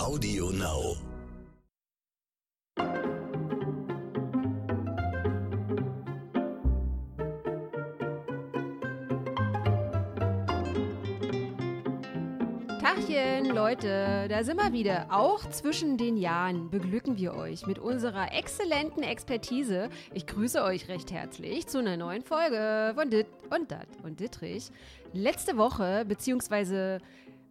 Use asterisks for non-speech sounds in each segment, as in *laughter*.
Audio Now. Tachchen, Leute, da sind wir wieder. Auch zwischen den Jahren beglücken wir euch mit unserer exzellenten Expertise. Ich grüße euch recht herzlich zu einer neuen Folge von Dit und Dat und Dittrich. Letzte Woche, beziehungsweise,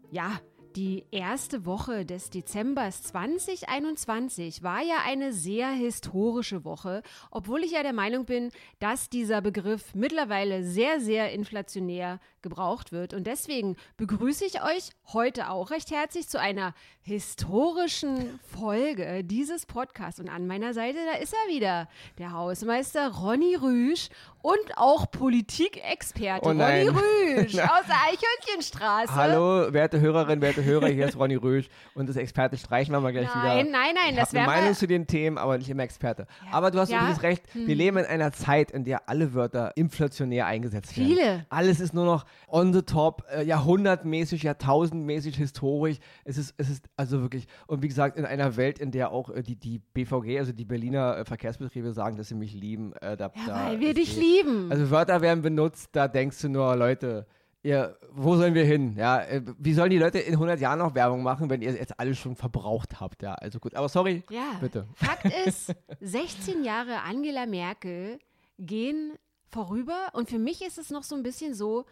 ja, die erste Woche des Dezembers 2021 war ja eine sehr historische Woche, obwohl ich ja der Meinung bin, dass dieser Begriff mittlerweile sehr, sehr inflationär gebraucht wird. Und deswegen begrüße ich euch heute auch recht herzlich zu einer historischen Folge dieses Podcasts. Und an meiner Seite, da ist er wieder, der Hausmeister Ronny Rüsch und auch Politikexperte Oh Ronny. Rüsch *laughs* aus der Eichhörnchenstraße. Hallo, werte Hörerinnen, werte Hörer, hier ist Ronny Rösch und das Experte streichen wir mal gleich Nein, wieder. nein, nein, ich das wir- Meinung zu den Themen, aber nicht immer Experte. Aber du hast Ja. Hm. übrigens recht, wir leben in einer Zeit, in der alle Wörter inflationär eingesetzt werden. Viele. Alles ist nur noch on the top, äh, jahrhundertmäßig, jahrtausendmäßig, historisch. Es ist, es ist also wirklich, und wie gesagt, in einer Welt, in der auch äh, die, die BVG, also die Berliner äh, Verkehrsbetriebe sagen, dass sie mich lieben. Äh, da, Ja, da, weil wir dich lieben. Also Wörter werden benutzt, da denkst du nur, Leute, ihr, wo sollen wir hin? Ja, äh, wie sollen die Leute in 100 Jahren noch Werbung machen, wenn ihr jetzt alles schon verbraucht habt? Ja, also gut. Aber sorry, Ja, bitte. Fakt *laughs* ist, 16 Jahre Angela Merkel gehen vorüber und für mich ist es noch so ein bisschen so,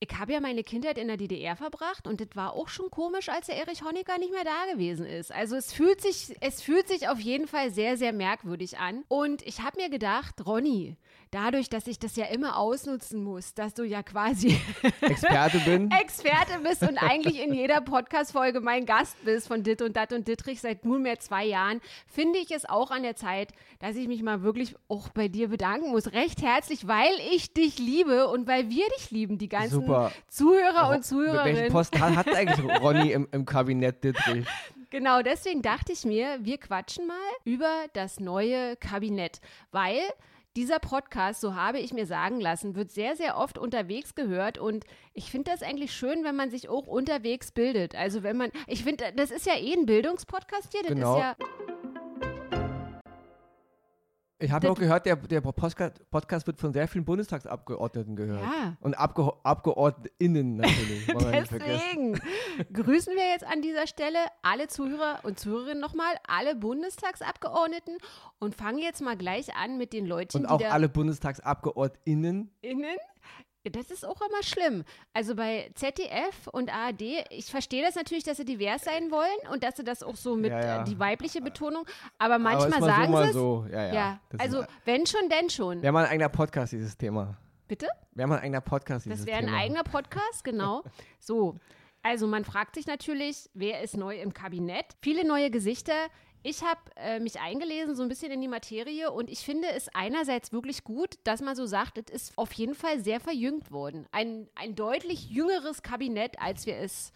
ich habe ja meine Kindheit in der DDR verbracht und das war auch schon komisch, als der Erich Honecker nicht mehr da gewesen ist. Also es fühlt sich, es fühlt sich auf jeden Fall sehr, sehr merkwürdig an. Und ich habe mir gedacht, Ronny, dadurch, dass ich das ja immer ausnutzen muss, dass du ja quasi *laughs* Experte bin. Experte bist und eigentlich in jeder Podcast-Folge mein Gast bist von Dit und Dat und Dittrich seit nunmehr zwei Jahren, finde ich es auch an der Zeit, dass ich mich mal wirklich auch bei dir bedanken muss. Recht herzlich, weil ich dich liebe und weil wir dich lieben, die ganzen Super. Zuhörer und Welchen Zuhörerinnen. Post hat, hat eigentlich Ronny im, im Kabinett Dittrich? Genau, deswegen dachte ich mir, wir quatschen mal über das neue Kabinett, weil dieser Podcast, so habe ich mir sagen lassen, wird sehr, sehr oft unterwegs gehört und ich finde das eigentlich schön, wenn man sich auch unterwegs bildet. Also wenn man, ich finde, das ist ja eh ein Bildungspodcast hier, das Genau. ist ja, Ich habe auch gehört, der, der Podcast, wird von sehr vielen Bundestagsabgeordneten gehört. Ja. Und Abge AbgeordnetInnen natürlich. Deswegen grüßen wir jetzt an dieser Stelle alle Zuhörer und Zuhörerinnen nochmal, alle Bundestagsabgeordneten und fangen jetzt mal gleich an mit den Leuten, Und auch alle BundestagsabgeordInnen. innen. Das ist auch immer schlimm. Also bei ZDF und ARD, ich verstehe das natürlich, dass sie divers sein wollen und dass sie das auch so mit Ja, ja. äh, die weibliche Betonung, aber Aber manchmal ist mal sagen so, sie es. so. Ja, ja. Ja, also ist, wenn schon, denn schon. Wäre mal ein eigener Podcast, dieses Thema. Bitte? Wäre mal ein eigener Podcast, dieses Das wäre ein Thema. eigener Podcast, genau. *laughs* So, also man fragt sich natürlich, wer ist neu im Kabinett? Viele neue Gesichter. Ich habe äh, mich eingelesen, so ein bisschen in die Materie und ich finde es einerseits wirklich gut, dass man so sagt, es ist auf jeden Fall sehr verjüngt worden. Ein, ein deutlich jüngeres Kabinett, als wir es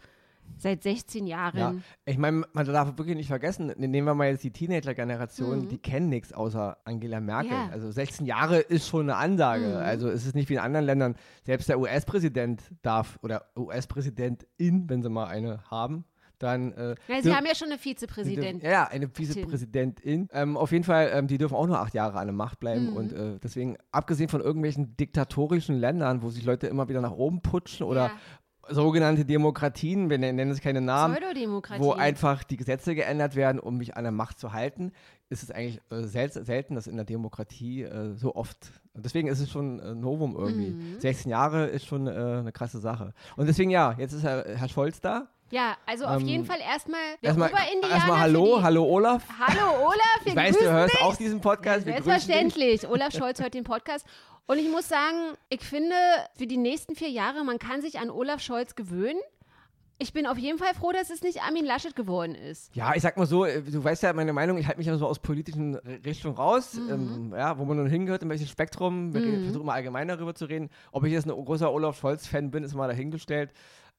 seit 16 Jahren. Ja, ich meine, man darf wirklich nicht vergessen, ne, nehmen wir mal jetzt die Teenager-Generation, Mhm. die kennen nichts außer Angela Merkel. Ja. Also 16 Jahre ist schon eine Ansage. Mhm. Also es ist nicht wie in anderen Ländern. Selbst der US-Präsident darf oder US-Präsidentin, wenn sie mal eine haben, dann. Äh, Ja, Sie haben ja schon eine Vizepräsidentin. Ja, eine Vizepräsidentin. Ähm, auf jeden Fall, ähm, die dürfen auch nur acht Jahre an der Macht bleiben. Mhm. Und äh, deswegen, abgesehen von irgendwelchen diktatorischen Ländern, wo sich Leute immer wieder nach oben putschen oder sogenannte Demokratien, wir nennen es keine Namen, wo einfach die Gesetze geändert werden, um mich an der Macht zu halten, ist es eigentlich äh, sel selten, dass in der Demokratie äh, so oft. Deswegen ist es schon ein Novum irgendwie. Mhm. 16 Jahre ist schon äh, eine krasse Sache. Und deswegen ja, jetzt ist Herr, Herr Scholz da. Ja, also auf Ähm, jeden Fall erstmal Erstmal, erstmal Hallo, die, hallo Olaf. Hallo Olaf, wir Ich weiß, du hörst dich. auch diesen Podcast. Selbstverständlich. Olaf Scholz hört den Podcast. Und ich muss sagen, ich finde, für die nächsten vier Jahre, man kann sich an Olaf Scholz gewöhnen. Ich bin auf jeden Fall froh, dass es nicht Armin Laschet geworden ist. Ja, ich sag mal so, äh, du weißt ja meine Meinung, ich halte mich ja so aus politischen Richtungen raus, Mhm. ähm, ja, wo man nun hingehört, in welches Spektrum, wir versuchen immer allgemein darüber zu reden. Ob ich jetzt ein großer Olaf Scholz-Fan bin, ist mal dahingestellt.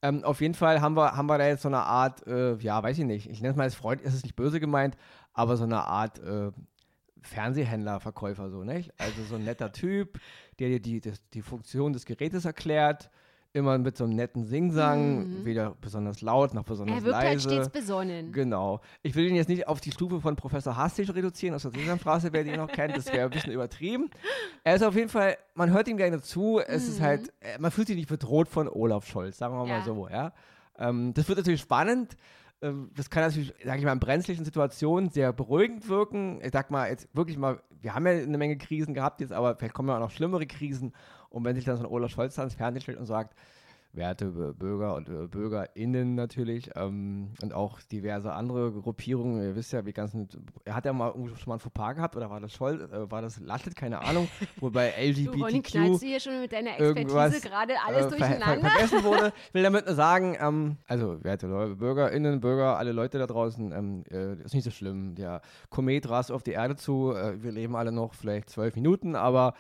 Ähm, auf jeden Fall haben wir, haben wir da jetzt so eine Art, äh, ja, weiß ich nicht, ich nenne es mal als Freund, es ist nicht böse gemeint, aber so eine Art äh, Fernsehhändler, Verkäufer, so, nicht? Also so ein netter Typ, der dir die, das, die Funktion des Gerätes erklärt, immer mit so einem netten Singsang, mhm. weder besonders laut noch besonders leise. Er wirkt halt leise. halt stets besonnen. Genau. Ich will ihn jetzt nicht auf die Stufe von Professor Hastig reduzieren, aus der Sesamstraße, wer den noch kennt, das wäre ein bisschen übertrieben. Er ist auf jeden Fall, man hört ihm gerne zu, es mhm. ist halt, äh, man fühlt sich nicht bedroht von Olaf Scholz, sagen wir ja. mal so, ja. Ähm, das wird natürlich spannend. Ähm, das kann natürlich, sage ich mal, in brenzlichen Situationen sehr beruhigend wirken. Ich sag mal, jetzt wirklich mal, wir haben ja eine Menge Krisen gehabt jetzt, aber vielleicht kommen ja auch noch schlimmere Krisen. Und wenn sich dann so ein Olaf Scholz ans Fernsehen stellt und sagt, werte Bürger und äh, BürgerInnen natürlich ähm, und auch diverse andere Gruppierungen. Ihr wisst ja, wie ganzen. Er hat ja mal schon mal ein Fauxpas gehabt oder war das Scholz, äh, war das Laschet, keine Ahnung, *laughs* wobei LGBTQ. Du, Ronny, knallst du hier schon mit deiner Expertise gerade alles äh, durcheinander? Ver vergessen wurde. Ich *laughs* will damit nur sagen, ähm, also werte BürgerInnen, Bürger, alle Leute da draußen, ähm, äh, ist nicht so schlimm. Der Komet rast auf die Erde zu. Äh, wir leben alle noch vielleicht zwölf Minuten, aber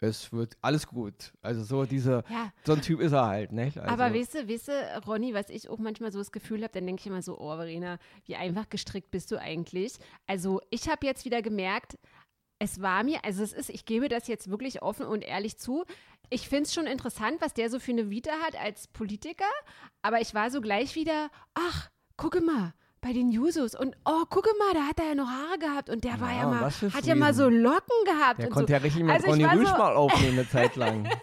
es wird alles gut. Also so diese, ja. so ein Typ ist er halt, ne? Also. Aber weißt du, weißt du, Ronny, was ich auch manchmal so das Gefühl habe, dann denke ich immer so, oh Verena, wie einfach gestrickt bist du eigentlich? Also ich habe jetzt wieder gemerkt, es war mir, also es ist, ich gebe das jetzt wirklich offen und ehrlich zu. Ich finde es schon interessant, was der so für eine Vita hat als Politiker, aber ich war so gleich wieder, ach, gucke mal, bei den Jusos und oh, gucke mal, da hat er ja noch Haare gehabt und der ja, war ja mal, hat ja mal so Locken gehabt. Der konnte so. ja richtig mit also Ronny Rüsch so mal aufnehmen eine Zeit lang. *laughs*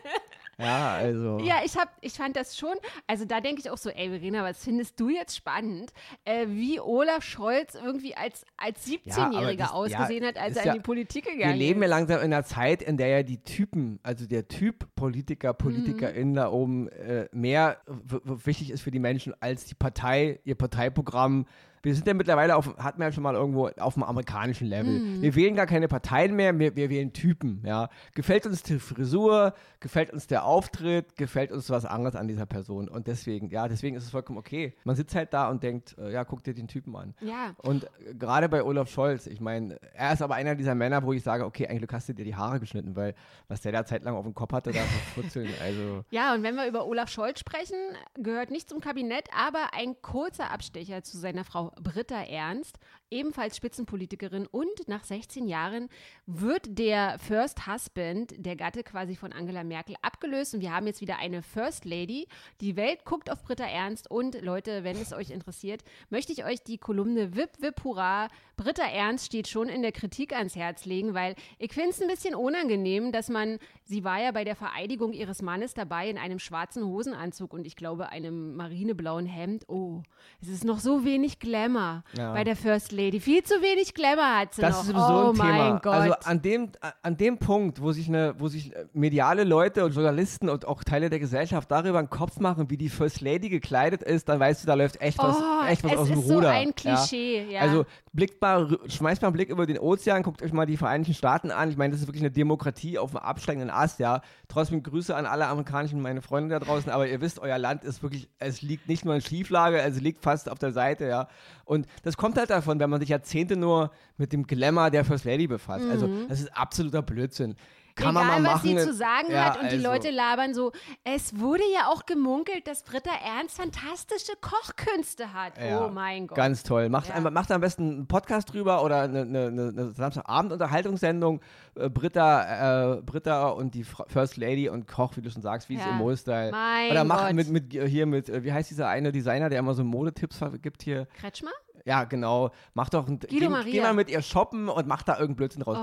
Ja, also. Ja, ich, hab, ich fand das schon. Also da denke ich auch so, ey Verena, was findest du jetzt spannend, äh, wie Olaf Scholz irgendwie als, als 17-Jähriger ja, ausgesehen ja, hat, als er in die Politik gegangen ist. Wir leben ja langsam in einer Zeit, in der ja die Typen, also der Typ Politiker, PolitikerInnen mhm. da oben äh, mehr wichtig ist für die Menschen als die Partei, ihr Parteiprogramm, wir sind ja mittlerweile auf, hatten wir ja schon mal irgendwo auf dem amerikanischen Level. Mhm. Wir wählen gar keine Parteien mehr, wir, wir wählen Typen, ja. Gefällt uns die Frisur, gefällt uns der Auftritt, gefällt uns was anderes an dieser Person. Und deswegen, ja, deswegen ist es vollkommen okay. Man sitzt halt da und denkt, äh, ja, guck dir den Typen an. Ja. Und äh, gerade bei Olaf Scholz, ich meine, er ist aber einer dieser Männer, wo ich sage, okay, eigentlich hast du dir die Haare geschnitten, weil was der da zeitlang auf dem Kopf hatte, da *laughs* Futzeln, also. Ja, und wenn wir über Olaf Scholz sprechen, gehört nicht zum Kabinett, aber ein kurzer Abstecher zu seiner Frau Britta Ernst, ebenfalls Spitzenpolitikerin und nach 16 Jahren wird der First Husband, der Gatte quasi von Angela Merkel, abgelöst und wir haben jetzt wieder eine First Lady. Die Welt guckt auf Britta Ernst und Leute, wenn es euch interessiert, möchte ich euch die Kolumne Wip Wip Hurra. Britta Ernst steht schon in der Kritik ans Herz legen, weil ich finde es ein bisschen unangenehm, dass man, sie war ja bei der Vereidigung ihres Mannes dabei in einem schwarzen Hosenanzug und ich glaube einem marineblauen Hemd. Oh, es ist noch so wenig Glamour ja. bei der First Lady. Viel zu wenig Glamour hat sie das noch. ist sowieso oh ein Thema. Gott. Also an dem, an dem Punkt, wo sich, eine, wo sich mediale Leute und Journalisten und auch Teile der Gesellschaft darüber einen Kopf machen, wie die First Lady gekleidet ist, dann weißt du, da läuft echt was, oh, echt was aus dem Ruder. So ein Klischee, ja. ja. Also blickt mal, schmeißt mal einen Blick über den Ozean, guckt euch mal die Vereinigten Staaten an. Ich meine, das ist wirklich eine Demokratie auf einem absteigenden Ast, ja. Trotzdem Grüße an alle amerikanischen, meine Freunde da draußen, aber ihr wisst, euer Land ist wirklich, es liegt nicht nur in Schieflage, es liegt fast auf der Seite, ja. Und das kommt halt davon, wenn man sich Jahrzehnte nur mit dem Glamour der First Lady befasst. Also, mhm. Also, das ist absoluter Blödsinn kann Egal, man mal was machen. sie zu sagen ja, hat und also. die Leute labern so. Es wurde ja auch gemunkelt, dass Britta Ernst fantastische Kochkünste hat. Ja, oh mein Gott. Ganz toll. Macht, ja. macht am besten einen Podcast drüber oder eine, eine, eine Samstagabend-Unterhaltungssendung. Äh, Britta, äh, Britta und die First Lady und Koch, wie du schon sagst, wie es im Mode-Style. Oder macht mit, mit hier mit, äh, wie heißt dieser eine Designer, der immer so Modetipps gibt hier? Kretschmer? Ja, genau. Mach doch ein. Guido geh, geh mal mit ihr shoppen und mach da irgendeinen Blödsinn raus.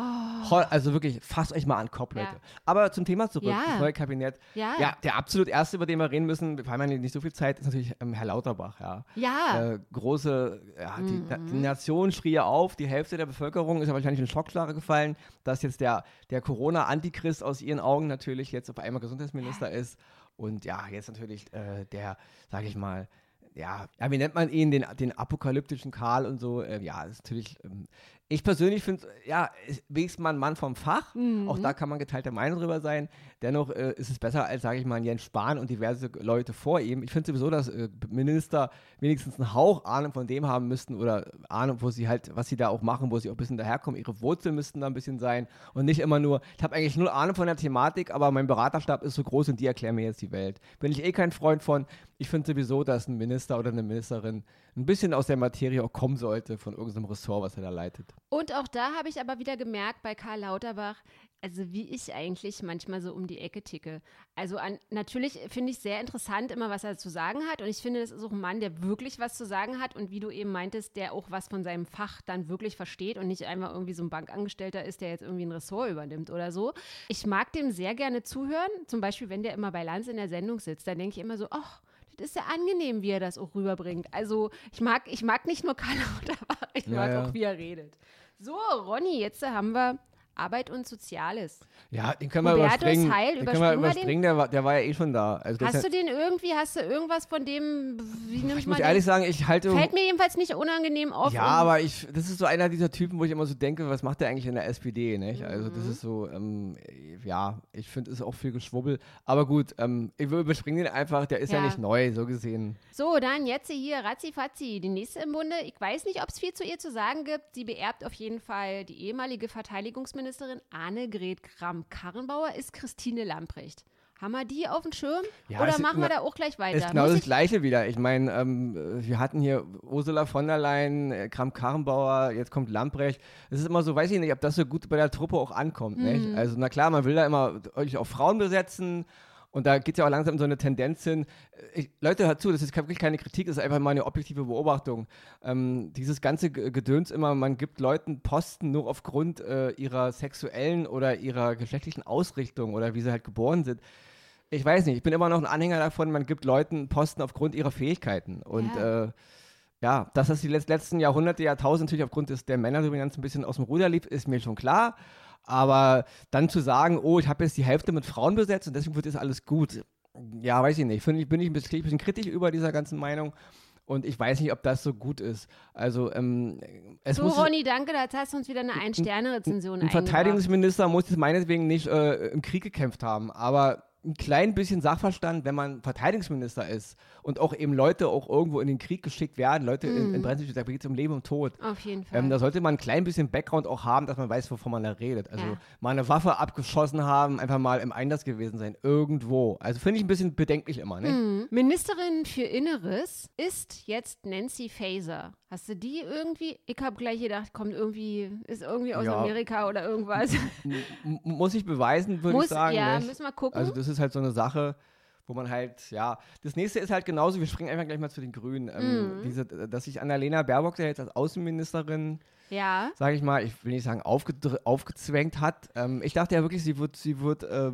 Oh. Also wirklich, fasst euch mal an Kopf, Leute. Ja. Aber zum Thema zurück, ja. das neue Kabinett. Ja. ja, der absolut erste, über den wir reden müssen, wir haben ja nicht so viel Zeit, ist natürlich ähm, Herr Lauterbach, ja. Ja. Äh, große, ja, die, mhm. die, Nation schrie auf, die Hälfte der Bevölkerung ist ja wahrscheinlich in Schockschlage gefallen, dass jetzt der, der Corona-Antichrist aus ihren Augen natürlich jetzt auf einmal Gesundheitsminister ist. Und ja, jetzt natürlich äh, der, sag ich mal, ja, ja, wie nennt man ihn, den, den apokalyptischen Karl und so. Äh, ja, ist natürlich ähm, ich persönlich finde, ja, wenigstens mal ein Mann vom Fach. Mhm. Auch da kann man geteilter Meinung drüber sein. Dennoch äh, ist es besser als, sage ich mal, Jens Spahn und diverse Leute vor ihm. Ich finde sowieso, dass äh, Minister wenigstens einen Hauch Ahnung von dem haben müssten oder Ahnung, wo sie halt, was sie da auch machen, wo sie auch ein bisschen daherkommen. Ihre Wurzeln müssten da ein bisschen sein und nicht immer nur, ich habe eigentlich null Ahnung von der Thematik, aber mein Beraterstab ist so groß und die erklären mir jetzt die Welt. Bin ich eh kein Freund von. Ich finde sowieso, dass ein Minister oder eine Ministerin ein bisschen aus der Materie auch kommen sollte von irgendeinem Ressort, was er da leitet. Und auch da habe ich aber wieder gemerkt bei Karl Lauterbach, also wie ich eigentlich manchmal so um die Ecke ticke. Also an, natürlich finde ich sehr interessant immer, was er zu sagen hat. Und ich finde, das ist auch ein Mann, der wirklich was zu sagen hat und wie du eben meintest, der auch was von seinem Fach dann wirklich versteht und nicht einfach irgendwie so ein Bankangestellter ist, der jetzt irgendwie ein Ressort übernimmt oder so. Ich mag dem sehr gerne zuhören. Zum Beispiel, wenn der immer bei Lanz in der Sendung sitzt, dann denke ich immer so, ach, das ist ja angenehm, wie er das auch rüberbringt. Also ich mag, ich mag nicht nur Karl Lauterbach, *laughs* ich mag ja, ja. auch, wie er redet. So, Ronny, jetzt haben wir Arbeit und Soziales. Ja, den können wir Hubertus überspringen. Heil, den können wir überspringen, der war, der war ja eh schon da. Also hast du den irgendwie, hast du irgendwas von dem, wie nimmt Ich muss ehrlich sagen, ich halte... Fällt mir jedenfalls nicht unangenehm auf. Ja, aber ich, das ist so einer dieser Typen, wo ich immer so denke, was macht der eigentlich in der SPD, nicht? Mhm. Also das ist so, ähm, ja, ich finde, es ist auch viel Geschwubbel. Aber gut, ähm, ich überspringe den einfach, der ist ja. ja. nicht neu, so gesehen. So, dann jetzt hier, Razzi-Fazzi, die nächste im Bunde. Ich weiß nicht, ob es viel zu ihr zu sagen gibt. Sie beerbt auf jeden Fall die ehemalige Verteidigungsministerin Bundesministerin Annegret Kramp-Karrenbauer ist Christine Lamprecht. Haben wir die auf dem Schirm? Ja, Oder machen wir da auch gleich weiter? Ist genau Muss das Gleiche wieder. Ich meine, ähm, wir hatten hier Ursula von der Leyen, äh, Kramp-Karrenbauer, jetzt kommt Lamprecht. Es ist immer so, weiß ich nicht, ob das so gut bei der Truppe auch ankommt. Mhm. Also, na klar, man will da immer auch Frauen besetzen und da geht es ja auch langsam so eine Tendenz hin. Ich, Leute, hört zu, das ist wirklich keine Kritik, das ist einfach mal eine objektive Beobachtung. Ähm, dieses ganze Gedöns immer, man gibt Leuten Posten nur aufgrund äh, ihrer sexuellen oder ihrer geschlechtlichen Ausrichtung oder wie sie halt geboren sind. Ich weiß nicht, ich bin immer noch ein Anhänger davon, man gibt Leuten Posten aufgrund ihrer Fähigkeiten. Und ja. Äh, ja, dass das die letzten Jahrhunderte, Jahrtausende natürlich aufgrund des, der Männerdominanz ein bisschen aus dem Ruder lief, ist mir schon klar. Aber dann zu sagen, oh, ich habe jetzt die Hälfte mit Frauen besetzt und deswegen wird jetzt alles gut, ja, weiß ich nicht. Finde ich, bin ich ein bisschen, ein bisschen kritisch über dieser ganzen Meinung. Und ich weiß nicht, ob das so gut ist. Also, ähm, es so, muss, Ronny, danke, da hast du uns wieder eine Ein-Sterne-Rezension Ein Verteidigungsminister muss es meinetwegen nicht äh, im Krieg gekämpft haben, aber ein klein bisschen Sachverstand, wenn man Verteidigungsminister ist und auch eben Leute auch irgendwo in den Krieg geschickt werden, Leute mm. in, in mhm. Brennstäben, da geht es um Leben und Tod. Auf jeden Fall. Ähm, da sollte man ein klein bisschen Background auch haben, dass man weiß, wovon man da redet. Also ja. mal eine Waffe abgeschossen haben, einfach mal im Einsatz gewesen sein, irgendwo. Also finde ich ein bisschen bedenklich immer. Ne? Mm. Ministerin für Inneres ist jetzt Nancy Faeser. Hast du die irgendwie? Ich habe gleich gedacht, kommt irgendwie, ist irgendwie aus ja. Amerika oder irgendwas. muss ich beweisen, würde ich sagen. Ja, nicht? müssen wir gucken. Also das ist halt so eine Sache, wo man halt, ja, das nächste ist halt genauso, wir springen einfach gleich mal zu den Grünen. Ähm, mm. diese, dass sich Annalena Baerbock ja jetzt als Außenministerin, ja. sage ich mal, ich will nicht sagen aufgezwängt hat. Ähm, ich dachte ja wirklich, sie wird, sie wird äh,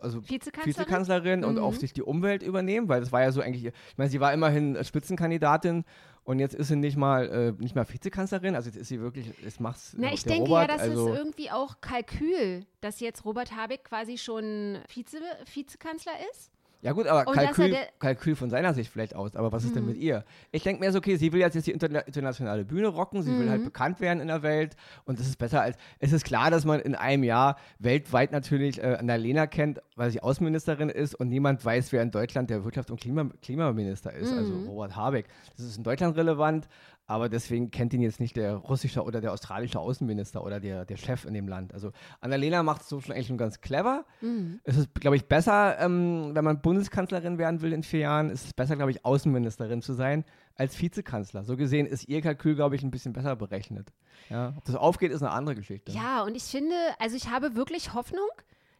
also Vizekanzlerin, Vizekanzlerin und mhm. auf sich die Umwelt übernehmen, weil das war ja so eigentlich, ich meine, sie war immerhin Spitzenkandidatin und jetzt ist sie nicht mal, äh, nicht mal Vizekanzlerin, also jetzt ist sie wirklich, es macht's. Na, ich denke Robert, ja, das also ist irgendwie auch Kalkül, dass jetzt Robert Habeck quasi schon Vize, Vizekanzler ist. Ja gut, aber Kalkül, Kalkül, von seiner Sicht vielleicht aus. Aber was ist mhm. denn mit ihr? Ich denke mir so, okay, sie will jetzt, jetzt die interna internationale Bühne rocken, sie mhm. will halt mhm. bekannt werden in der Welt und das ist besser als, es ist klar, dass man in einem Jahr weltweit natürlich äh, Annalena kennt, weil sie Außenministerin ist und niemand weiß, wer in Deutschland der Wirtschafts- und Klima Klimaminister ist, also mhm. also Robert Habeck. Das ist in Deutschland relevant, aber deswegen kennt ihn jetzt nicht der russische oder der australische Außenminister oder der, der Chef in dem Land. Also Annalena macht es so schon eigentlich schon ganz clever. Mhm. Es ist, glaube ich, besser, ähm, wenn man Bundeskanzlerin werden will in vier Jahren, ist es besser, glaube ich, Außenministerin zu sein als Vizekanzler. So gesehen ist ihr Kalkül, glaube ich, ein bisschen besser berechnet. Ja, ob das aufgeht, ist eine andere Geschichte. Ja, und ich finde, also ich habe wirklich Hoffnung,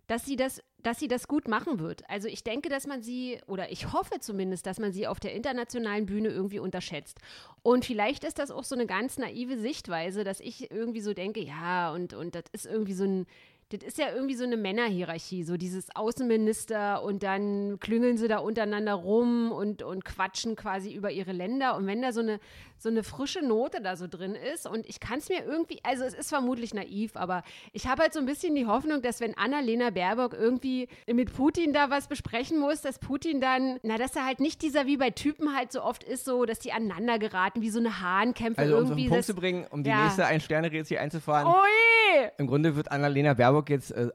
dass sie das, dass sie das gut machen wird. Also ich denke, dass man sie, oder ich hoffe zumindest, dass man sie auf der internationalen Bühne irgendwie unterschätzt. Und vielleicht ist das auch so eine ganz naive Sichtweise, dass ich irgendwie so denke, ja, und, und das ist irgendwie so ein das ist ja irgendwie so eine Männerhierarchie, so dieses Außenminister und dann klüngeln sie da untereinander rum und, und quatschen quasi über ihre Länder. Und wenn da so eine, so eine frische Note da so drin ist und ich kann es mir irgendwie, also es ist vermutlich naiv, aber ich habe halt so ein bisschen die Hoffnung, dass wenn Annalena Baerbock irgendwie mit Putin da was besprechen muss, dass Putin dann, na, dass er halt nicht dieser wie bei Typen halt so oft ist, so, dass die aneinander geraten, wie so eine Hahnkämpfe also, irgendwie. Um den Punkt zu bringen, um die ja. nächste Ein-Sterne-Rätsel einzufahren. Ui! Im Grunde wird Annalena Baerbock jetzt äh,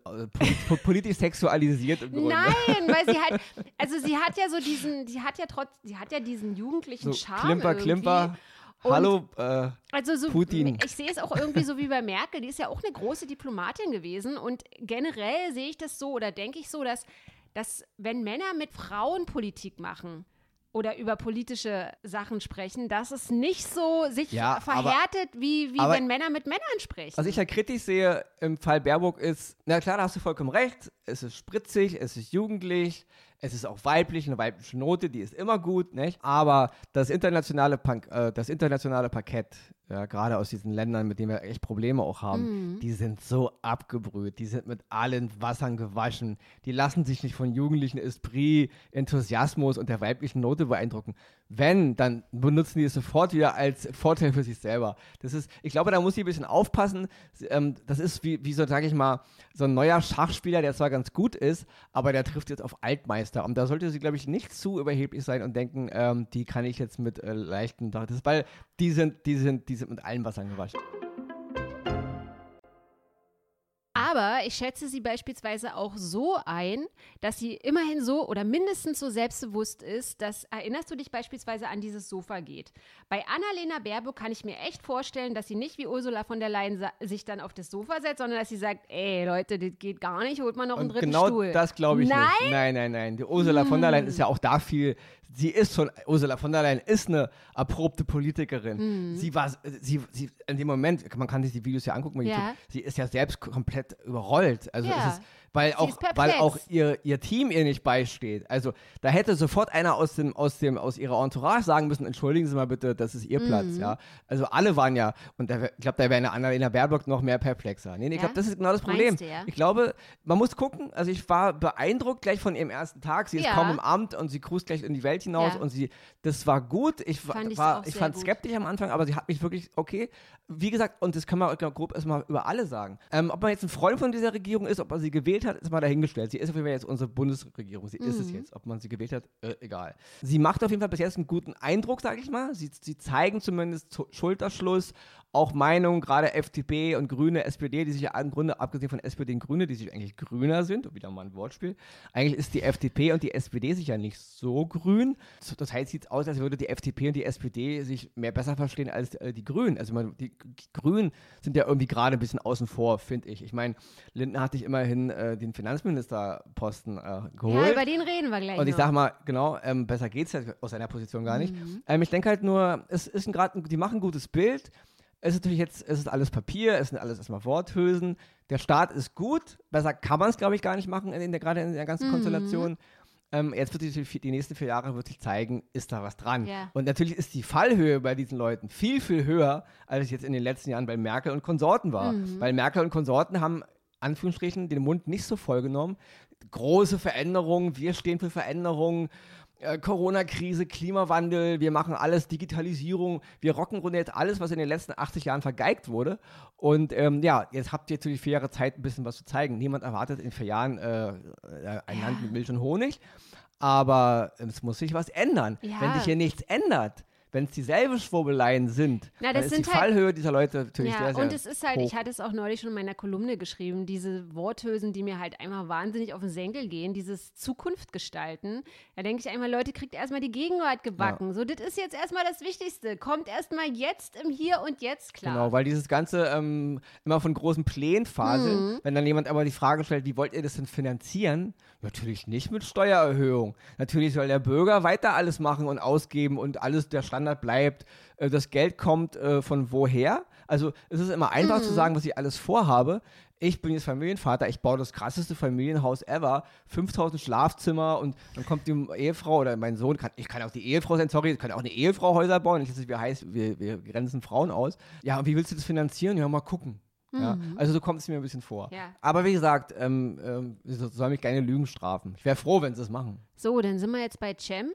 politisch sexualisiert im Grunde. Nein, weil sie halt, *laughs* also sie hat ja so diesen, sie hat ja trotz, sie hat ja diesen jugendlichen so, Charme. Klimper, irgendwie. Klimper. Und Hallo, äh, also so, Putin. Ich sehe es auch irgendwie so wie bei Merkel, die ist ja auch eine große Diplomatin gewesen. Und generell sehe ich das so oder denke ich so, dass, dass wenn Männer mit Frauen Politik machen, oder über politische Sachen sprechen, dass es nicht so sich Ja, verhärtet, wie, wie aber- wenn Männer mit Männern sprechen. Was ich ja kritisch sehe im Fall Baerbock ist, na klar, da hast du vollkommen recht, es ist spritzig, es ist jugendlich, es ist auch weiblich, eine weibliche Note, die ist immer gut, nicht? Aber das internationale, Punk, äh, das internationale Parkett, ja, gerade aus diesen Ländern, mit denen wir echt Probleme auch haben, die sind so abgebrüht, die sind mit allen Wassern gewaschen, die lassen sich nicht von jugendlichen Esprit, Enthusiasmus und der weiblichen Note beeindrucken. Wenn, dann benutzen die es sofort wieder als Vorteil für sich selber. Das ist, ich glaube, da muss sie ein bisschen aufpassen. Ähm, das ist wie, wie so, sage ich mal, so ein neuer Schachspieler, der zwar ganz gut ist, aber der trifft jetzt auf Altmeister. Und da sollte sie, glaube ich, nicht zu überheblich sein und denken, ähm, die kann ich jetzt mit äh, leichten, das weil die sind, die sind, die sind mit allen Wassern gewaschen. Aber ich schätze sie beispielsweise auch so ein, dass sie immerhin so oder mindestens so selbstbewusst ist, dass, erinnerst du dich beispielsweise an dieses Sofa geht? Bei Annalena Baerbock kann ich mir echt vorstellen, dass sie nicht wie Ursula von der Leyen sich dann auf das Sofa setzt, sondern dass sie sagt, ey Leute, das geht gar nicht, holt mal noch einen Und dritten genau Stuhl. das glaube ich Nein? nicht. Nein, nein, nein. Die Ursula von der Leyen ist ja auch da viel. Sie ist schon, Ursula von der Leyen ist eine erprobte Politikerin. Hm. Sie war, sie, sie, in dem Moment, man kann sich die Videos ja angucken Ja. YouTube, sie ist ja selbst komplett überrollt. Also Ja. es ist, weil Sie auch, weil auch ihr, ihr Team ihr nicht beisteht. Also da hätte sofort einer aus dem, aus dem, aus ihrer Entourage sagen müssen, entschuldigen Sie mal bitte, das ist ihr Mhm. Platz, ja. Also alle waren ja, und da, ich glaube, da wäre eine Annalena Baerbock noch mehr perplexer. Nee, nee, ich glaube, das ist genau das Problem. Du? Ich glaube, man muss gucken, also ich war beeindruckt gleich von ihrem ersten Tag. Sie ist kaum im Amt und sie cruist gleich in die Welt hinaus und sie, das war gut. Ich Fand war, ich fand skeptisch am Anfang, aber sie hat mich wirklich, okay, wie gesagt, und das kann man grob erstmal über alle sagen. Ähm, ob man jetzt ein Freund von dieser Regierung ist, ob man sie gewählt hat, ist mal dahingestellt. Sie ist auf jeden Fall jetzt unsere Bundesregierung. Sie ist Mhm. es jetzt. Ob man sie gewählt hat, äh, egal. Sie macht auf jeden Fall bis jetzt einen guten Eindruck, sage ich mal. Sie, sie zeigen zumindest Zu- Schulterschluss, auch Meinungen, gerade FDP und Grüne, SPD, die sich ja im Grunde, abgesehen von SPD und Grüne, die sich eigentlich grüner sind, wieder mal ein Wortspiel, eigentlich ist die FDP und die SPD sich ja nicht so grün. Das heißt, sieht aus, als würde die FDP und die SPD sich mehr besser verstehen als äh, die Grünen. Also man, die Grünen sind ja irgendwie gerade ein bisschen außen vor, finde ich. Ich meine, Lindner hatte ich immerhin äh, den Finanzministerposten äh, geholt. ja, über den reden wir gleich Und ich noch. sag mal, genau, ähm, besser geht's ja aus seiner Position gar nicht. Mhm. Ähm, ich denke halt nur, es ist grad, die machen ein gutes Bild. Es ist natürlich jetzt, es ist alles Papier, es sind alles erstmal Worthülsen. Der Start ist gut, besser kann man es, glaube ich, gar nicht machen, in der, gerade in der ganzen Mhm. Konstellation. Ähm, jetzt wird sich die, die nächsten vier Jahre wird sich zeigen, ist da was dran. Ja. Und natürlich ist die Fallhöhe bei diesen Leuten viel, viel höher, als es jetzt in den letzten Jahren bei Merkel und Konsorten war. Mhm. Weil Merkel und Konsorten haben Anführungsstrichen den Mund nicht so voll genommen. Große Veränderungen, wir stehen für Veränderungen. Äh, Corona-Krise, Klimawandel, wir machen alles, Digitalisierung, wir rocken jetzt alles, was in den letzten 80 Jahren vergeigt wurde. Und ähm, ja, jetzt habt ihr natürlich vier Jahre Zeit, ein bisschen was zu zeigen. Niemand erwartet in vier Jahren äh, ein Land mit Milch und Honig, aber es muss sich was ändern. Ja. Wenn sich hier nichts ändert, wenn es dieselben Schwurbeleien sind, Na, dann ist sind die halt- Fallhöhe dieser Leute natürlich Ja, sehr, sehr und es ist halt, ich hoch. hatte es auch neulich schon in meiner Kolumne geschrieben, diese Worthülsen, die mir halt einmal wahnsinnig auf den Senkel gehen, dieses Zukunft gestalten. Da denke ich einmal, Leute, kriegt erstmal die Gegenwart gebacken. So, das ist jetzt erstmal das Wichtigste. Kommt erstmal jetzt im Hier und Jetzt klar. Genau, weil dieses Ganze ähm, immer von großen Plänen faseln. Mhm. Wenn dann jemand aber die Frage stellt, wie wollt ihr das denn finanzieren? Natürlich nicht mit Steuererhöhung. Natürlich soll der Bürger weiter alles machen und ausgeben und alles der Standard bleibt. Äh, das Geld kommt äh, von woher? Also es ist immer einfach Mhm. zu sagen, was ich alles vorhabe. Ich bin jetzt Familienvater, ich baue das krasseste Familienhaus ever, 5000 Schlafzimmer und dann kommt die Ehefrau oder mein Sohn, kann, ich kann auch die Ehefrau sein, sorry, ich kann auch eine Ehefrau Häuser bauen, nicht, dass es wie heißt, wir, wir grenzen Frauen aus. Ja, und wie willst du das finanzieren? Ja, mal gucken. Ja, also so kommt es mir ein bisschen vor. Ja. Aber wie gesagt, ähm, ähm, soll mich keine Lügen strafen. Ich wäre froh, wenn sie es machen. So, dann sind wir jetzt bei Cem.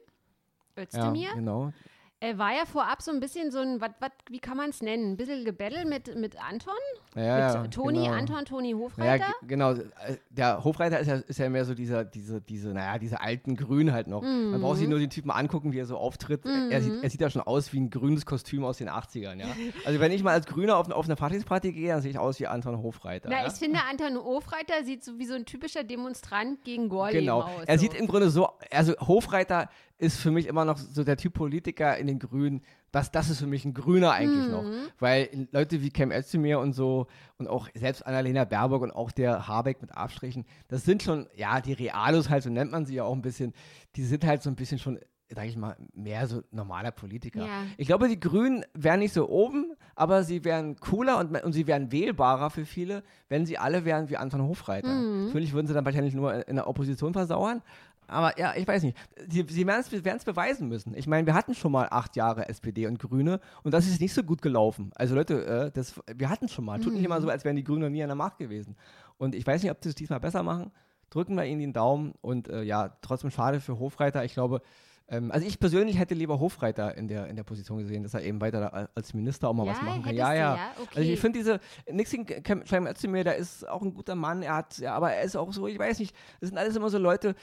Ja, Özdemir. genau. Er war ja vorab so ein bisschen so ein, wat, wat, wie kann man es nennen? Ein bisschen Gebettel mit, mit Anton? Ja, mit Toni, genau. Anton, Toni Ja, Hofreiter? ge- genau. Äh, Der Hofreiter ist ja, ist ja mehr so dieser, diese, diese, naja, diese alten Grün halt noch. Mhm. Man braucht sich nur den Typen angucken, wie er so auftritt. Er, sieht, er sieht ja schon aus wie ein grünes Kostüm aus den 80ern, ja. Also wenn ich mal als Grüner auf, auf eine Partysparty gehe, dann sehe ich aus wie Anton Hofreiter. Na, ja? ich finde, Anton Hofreiter sieht so wie so ein typischer Demonstrant gegen Gorleben Genau. aus. Er so. sieht im Grunde so, also Hofreiter ist für mich immer noch so der Typ Politiker in den Grünen. Das, das ist für mich ein Grüner eigentlich noch. Mhm. Weil Leute wie Cem Özdemir und so und auch selbst Annalena Baerbock und auch der Habeck mit Abstrichen, das sind schon, ja, die Realos halt, so nennt man sie ja auch ein bisschen, die sind halt so ein bisschen schon sag ich mal, mehr so normaler Politiker. Ja. Ich glaube, die Grünen wären nicht so oben, aber sie wären cooler und, und sie wären wählbarer für viele, wenn sie alle wären wie Anton Hofreiter. Mhm. Natürlich würden sie dann wahrscheinlich nur in der Opposition versauern. Aber ja, ich weiß nicht. Sie, sie werden es beweisen müssen. Ich meine, wir hatten schon mal acht Jahre SPD und Grüne und das ist nicht so gut gelaufen. Also Leute, äh, das, wir hatten schon mal. Tut nicht immer so, als wären die Grünen noch nie an der Macht gewesen. Und ich weiß nicht, ob sie es diesmal besser machen. Drücken wir ihnen den Daumen und äh, ja, trotzdem schade für Hofreiter. Ich glaube, ähm, also ich persönlich hätte lieber Hofreiter in der, in der Position gesehen, dass er eben weiter da als Minister auch mal Ja, was machen kann. hättest Ja, du, ja. ja? Okay. Also ich finde diese, Nixon Scheim Özdemir, der ist auch ein guter Mann, er hat, ja, aber er ist auch so, ich weiß nicht, das sind alles immer so Leute,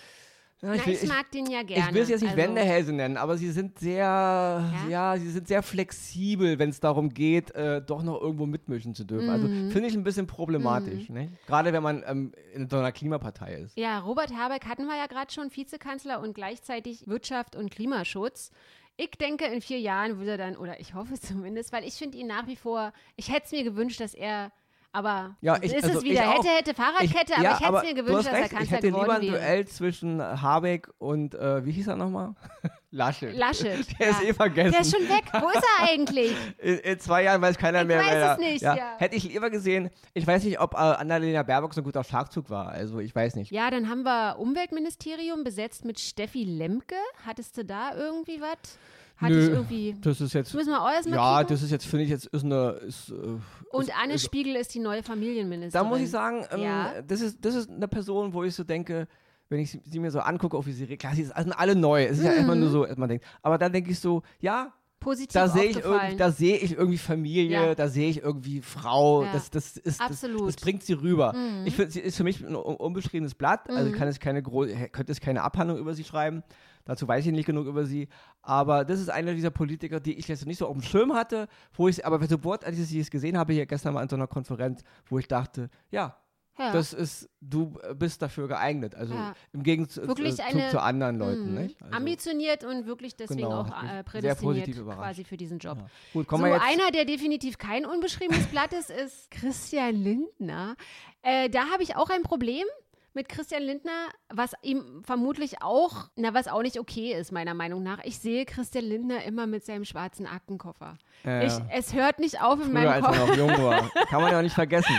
ja, Na, ich, will, ich, ich, mag den ja gerne. ich will sie jetzt nicht also, Wendehälse nennen, aber sie sind sehr, ja, sie sind sehr flexibel, wenn es darum geht, äh, doch noch irgendwo mitmischen zu dürfen. Also Mhm. finde ich ein bisschen problematisch, ne? Gerade wenn man ähm, in so einer Klimapartei ist. Ja, Robert Habeck hatten wir ja gerade schon, Vizekanzler und gleichzeitig Wirtschaft und Klimaschutz. Ich denke, in vier Jahren würde er dann, oder ich hoffe es *laughs* zumindest, weil ich finde ihn nach wie vor, ich hätte es mir gewünscht, dass er, aber Ja, ich- ist also es wieder, ich hätte, hätte Fahrradkette, aber ja, ich hätte es mir gewünscht, dass er recht, ich Kanzler hätte lieber geworden ein wäre. Duell zwischen Habeck und, äh, wie hieß er nochmal? *laughs* Laschet. Laschet. Der ist ja. eh vergessen. Der ist schon weg. Wo ist er eigentlich? *laughs* In, in zwei Jahren weiß keiner Ich mehr, weiß wer es nicht, ja. Hätte ich lieber gesehen. Ich weiß nicht, ob äh, Annalena Baerbock so ein guter Schlagzug war. Also ich weiß nicht. Ja, dann haben wir Umweltministerium besetzt mit Steffi Lemke. Hattest du da irgendwie was? Hatte ich Nö. irgendwie. Das ist jetzt. Müssen wir auch erstmal Ja, kicken? das ist jetzt, finde ich, jetzt ist eine. Ist, äh, Und ist, Anne ist, Spiegel ist die neue Familienministerin. Da muss ich sagen, ähm, Ja. das, ist, das ist eine Person, wo ich so denke, wenn ich sie, sie mir so angucke, auf wie sie redet, klar, sie also sind alle neu. Es ist ja immer Mhm. nur so, dass man denkt. Aber dann denke ich so, ja, Positiv da sehe ich, irgendwie, da sehe ich irgendwie Familie, Ja. da sehe ich irgendwie Frau. Ja. Das, das, ist, das, Absolut. Mhm. das bringt sie rüber. Ich finde, sie ist für mich ein un- unbeschriebenes Blatt. Also ich kann es keine könnte es keine Abhandlung über sie schreiben. Dazu weiß ich nicht genug über sie. Aber das ist einer dieser Politiker, die ich jetzt nicht so auf dem Schirm hatte, wo ich, aber sofort, als ich es gesehen habe, hier gestern mal in so einer Konferenz, wo ich dachte, ja, ja. das ist, du bist dafür geeignet. Also Ja. im Gegenzug eine- zu anderen Leuten. Nicht? Also, Ambitioniert und wirklich deswegen Genau, auch äh, prädestiniert quasi für diesen Job. ja. Gut, So kommen wir jetzt. einer, der definitiv kein unbeschriebenes Blatt ist, ist Christian Lindner. Äh, da habe ich auch ein Problem mit Christian Lindner, was ihm vermutlich auch, na, was auch nicht okay ist, meiner Meinung nach. Ich sehe Christian Lindner immer mit seinem schwarzen Aktenkoffer. Ja, Ich, ja. es hört nicht auf in meinem als Kopf. man noch jung war. *laughs* Kann man ja auch nicht vergessen.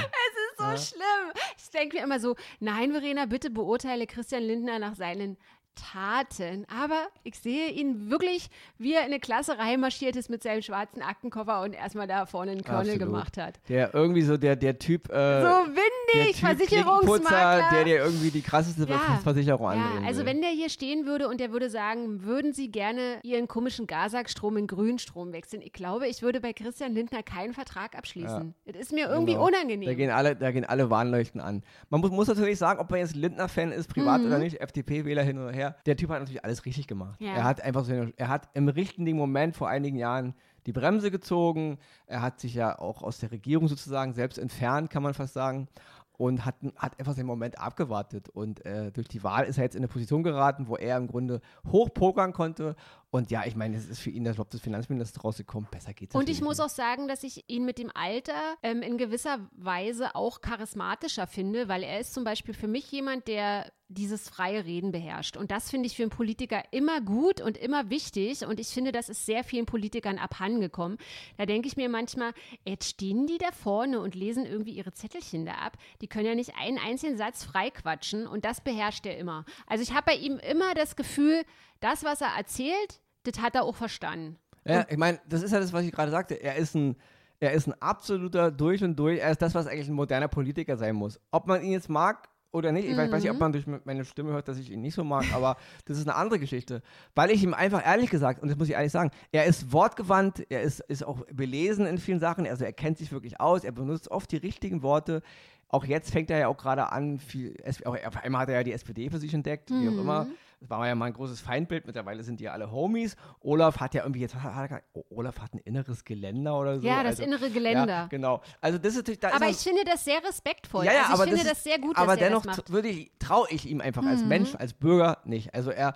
so schlimm. Ich denke mir immer so, nein, Verena, bitte beurteile Christian Lindner nach seinen Taten. Aber ich sehe ihn wirklich, wie er in eine Klasse reinmarschiert ist mit seinem schwarzen Aktenkoffer und erstmal da vorne einen Absolut. gemacht hat. Der irgendwie so der, der Typ. Äh, So der windig, Versicherungsmakler. Der dir irgendwie die krasseste Ja. Versicherung Ja, also will. wenn der hier stehen würde und der würde sagen, würden Sie gerne Ihren komischen Gasak-Strom in Grünstrom wechseln? Ich glaube, ich würde bei Christian Lindner keinen Vertrag abschließen. Das ist mir irgendwie Genau. unangenehm. Da gehen, alle, da gehen alle Warnleuchten an. Man muss, muss natürlich sagen, ob man jetzt Lindner-Fan ist, privat Mhm. oder nicht, FDP-Wähler hin oder her. Der Typ hat natürlich alles richtig gemacht. Ja. Er hat einfach so, er hat im richtigen Moment vor einigen Jahren die Bremse gezogen. Er hat sich ja auch aus der Regierung sozusagen selbst entfernt, kann man fast sagen. Und hat, hat einfach seinen Moment abgewartet. Und äh, durch die Wahl ist er jetzt in eine Position geraten, wo er im Grunde hochpokern konnte. Und ja, ich meine, es ist für ihn der Job des Finanzministers rausgekommen. Besser geht's Und ich muss nicht. auch sagen, dass ich ihn mit dem Alter ähm, in gewisser Weise auch charismatischer finde, weil er ist zum Beispiel für mich jemand, der dieses freie Reden beherrscht. Und das finde ich für einen Politiker immer gut und immer wichtig. Und ich finde, das ist sehr vielen Politikern abhandengekommen. Da denke ich mir manchmal, jetzt stehen die da vorne und lesen irgendwie ihre Zettelchen da ab. Die können ja nicht einen einzigen Satz freiquatschen. Und das beherrscht er immer. Also ich habe bei ihm immer das Gefühl, das, was er erzählt, das hat er auch verstanden. Ja, ich meine, das ist ja das, was ich gerade sagte. Er ist ein, er ist ein absoluter durch und durch. Er ist das, was eigentlich ein moderner Politiker sein muss. Ob man ihn jetzt mag oder nicht, ich weiß nicht, ob man durch meine Stimme hört, dass ich ihn nicht so mag, aber *laughs* das ist eine andere Geschichte. Weil ich ihm einfach ehrlich gesagt, und das muss ich ehrlich sagen, er ist wortgewandt, er ist, ist auch belesen in vielen Sachen, also er kennt sich wirklich aus, er benutzt oft die richtigen Worte. Auch jetzt fängt er ja auch gerade an, viel, auf einmal hat er ja die SPD für sich entdeckt, wie auch immer. Das war ja mal ein großes Feindbild, mittlerweile sind die ja alle Homies. Olaf hat ja irgendwie jetzt, hat er, oh, Olaf hat ein inneres Geländer oder so. Ja, das also, innere Geländer. Ja, genau. Also das ist natürlich, da Aber ist ich finde das sehr respektvoll. ja, ja, also ich aber finde das, das, sehr gut, aber er dennoch. Mhm. würde ich, traue ich ihm einfach als Mensch, als Bürger nicht. Also er,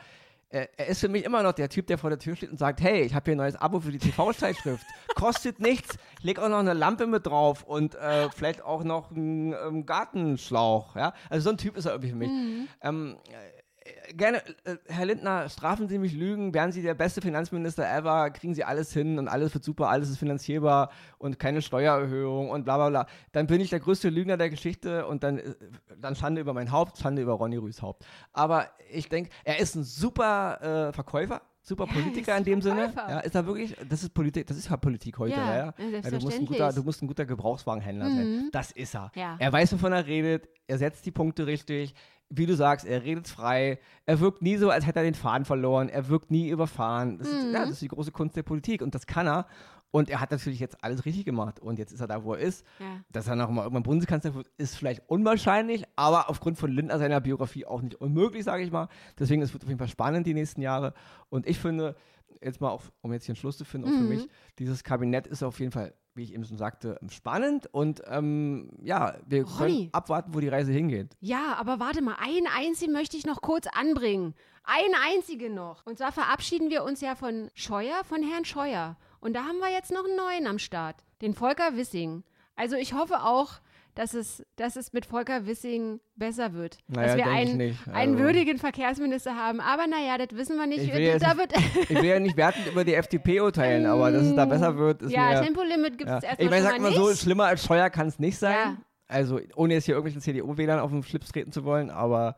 er, er ist für mich immer noch der Typ, der vor der Tür steht und sagt, hey, ich habe hier ein neues Abo für die TV-Zeitschrift. *laughs* Kostet nichts. Leg auch noch eine Lampe mit drauf und äh, vielleicht auch noch einen ähm, Gartenschlauch. Ja? Also so ein Typ ist er irgendwie für mich. Mhm. Ähm, gerne, äh, Herr Lindner, strafen Sie mich Lügen, werden Sie der beste Finanzminister ever, kriegen Sie alles hin und alles wird super, alles ist finanzierbar und keine Steuererhöhung und bla bla bla. Dann bin ich der größte Lügner der Geschichte und dann, äh, dann Schande über mein Haupt, Schande über Ronny Rühs Haupt. Aber ich denke, er ist ein super äh, Verkäufer super ja, Politiker in dem Sinne. Ja, ist er wirklich, das ist Politik, das ist halt Politik heute, ja, ja. ja du, musst ein guter, du musst ein guter Gebrauchswagenhändler mhm. sein. Das ist er. Er weiß, wovon er redet, er setzt die Punkte richtig. Wie du sagst, er redet frei. Er wirkt nie so, als hätte er den Faden verloren. Er wirkt nie überfahren. Das, mhm. ist, ja, das ist die große Kunst der Politik und das kann er. Und er hat natürlich jetzt alles richtig gemacht. Und jetzt ist er da, wo er ist. Ja. Dass er noch mal irgendwann Bundeskanzler wird, ist vielleicht unwahrscheinlich, aber aufgrund von Lindner seiner Biografie auch nicht unmöglich, sage ich mal. Deswegen es wird auf jeden Fall spannend die nächsten Jahre. Und ich finde, jetzt mal, auf, um jetzt hier einen Schluss zu finden, auch mhm. für mich, dieses Kabinett ist auf jeden Fall, wie ich eben schon sagte, spannend. Und ähm, ja, wir Ronny. können abwarten, wo die Reise hingeht. Ja, aber warte mal, einen einzigen möchte ich noch kurz anbringen. Einen einzigen noch. Und zwar verabschieden wir uns ja von Scheuer, von Herrn Scheuer. Und da haben wir jetzt noch einen neuen am Start, den Volker Wissing. Also ich hoffe auch, dass es, dass es mit Volker Wissing besser wird. Naja, dass wir einen, also. einen würdigen Verkehrsminister haben. Aber naja, das wissen wir nicht. Ich will, da nicht, *laughs* ich will ja nicht wertend über die FDP urteilen, aber dass es da besser wird, ist Ja, mir, Tempolimit gibt es ja. erstmal Ich meine, sag mal nicht. so, schlimmer als Steuer kann es nicht sein. Ja. Also ohne jetzt hier irgendwelchen CDU-Wählern auf den Schlips treten zu wollen, aber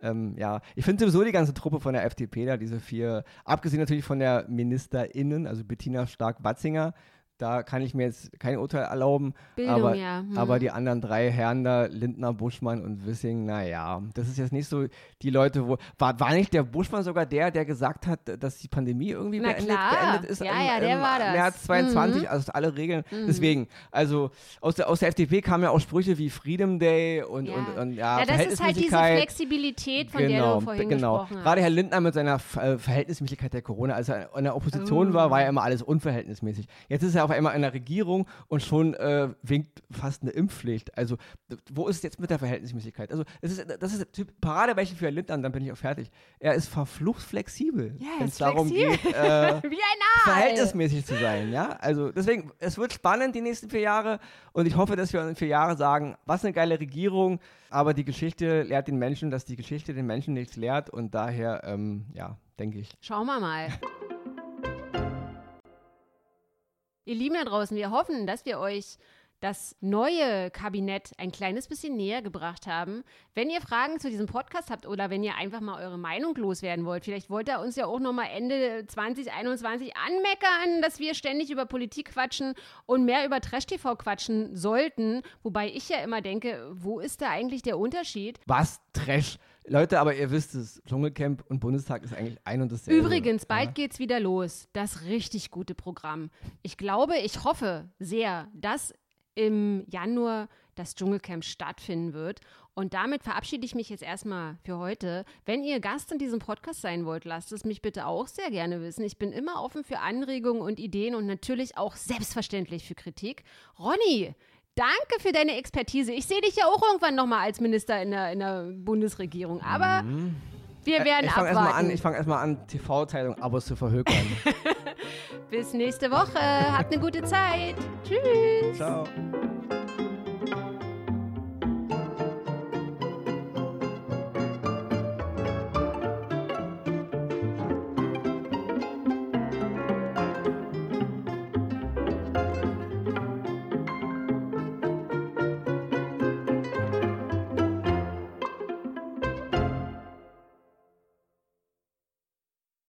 ähm, ja, ich finde sowieso die ganze Truppe von der FDP da, diese vier, abgesehen natürlich von der MinisterInnen, also Bettina Stark-Batzinger, da kann ich mir jetzt kein Urteil erlauben. Bildung, aber, ja. Hm. aber die anderen drei Herren da, Lindner, Buschmann und Wissing, naja, das ist jetzt nicht so die Leute, wo. War, war nicht der Buschmann sogar der, der gesagt hat, dass die Pandemie irgendwie beendet, beendet, ist? Ja, im, ja, der im war das. März 22, mhm. also alle Regeln. Mhm. Deswegen, also aus der, aus der FDP kamen ja auch Sprüche wie Freedom Day und ja, und, und, ja, ja das ist halt diese Flexibilität, von genau, der du vorhin genau. gesprochen hast. Gerade Herr Lindner mit seiner äh, Verhältnismäßigkeit der Corona, als er in der Opposition oh. war, war ja immer alles unverhältnismäßig. Jetzt ist er auf einmal in der Regierung und schon äh, winkt fast eine Impfpflicht. Also, wo ist es jetzt mit der Verhältnismäßigkeit? Also, das ist, das ist Typ Paradebeispiel für Herrn Lindner, dann bin ich auch fertig. Er ist verflucht flexibel, ja, wenn es darum geht, äh, *laughs* verhältnismäßig zu sein. Ja? Also, deswegen, es wird spannend die nächsten vier Jahre und ich hoffe, dass wir in vier Jahren sagen, was eine geile Regierung, aber die Geschichte lehrt den Menschen, dass die Geschichte den Menschen nichts lehrt und daher, ähm, ja, denke ich. Schauen wir mal. Ihr Lieben da draußen, wir hoffen, dass wir euch das neue Kabinett ein kleines bisschen näher gebracht haben. Wenn ihr Fragen zu diesem Podcast habt oder wenn ihr einfach mal eure Meinung loswerden wollt, vielleicht wollt ihr uns ja auch noch mal Ende 2021 anmeckern, dass wir ständig über Politik quatschen und mehr über Trash-TV quatschen sollten. Wobei ich ja immer denke, wo ist da eigentlich der Unterschied? Was? Trash? Leute, aber ihr wisst es, Dschungelcamp und Bundestag ist eigentlich ein und dasselbe. Übrigens, bald ja. geht's wieder los. Das richtig gute Programm. Ich glaube, ich hoffe sehr, dass im Januar das Dschungelcamp stattfinden wird. Und damit verabschiede ich mich jetzt erstmal für heute. Wenn ihr Gast in diesem Podcast sein wollt, lasst es mich bitte auch sehr gerne wissen. Ich bin immer offen für Anregungen und Ideen und natürlich auch selbstverständlich für Kritik. Ronny, Danke für deine Expertise. Ich sehe dich ja auch irgendwann nochmal als Minister in der, in der Bundesregierung. Aber mhm. wir werden ich abwarten. Erst an, ich fange erstmal an, TV-Teilung-Abos zu verhökern. *laughs* Bis nächste Woche. Habt eine gute Zeit. Tschüss. Ciao.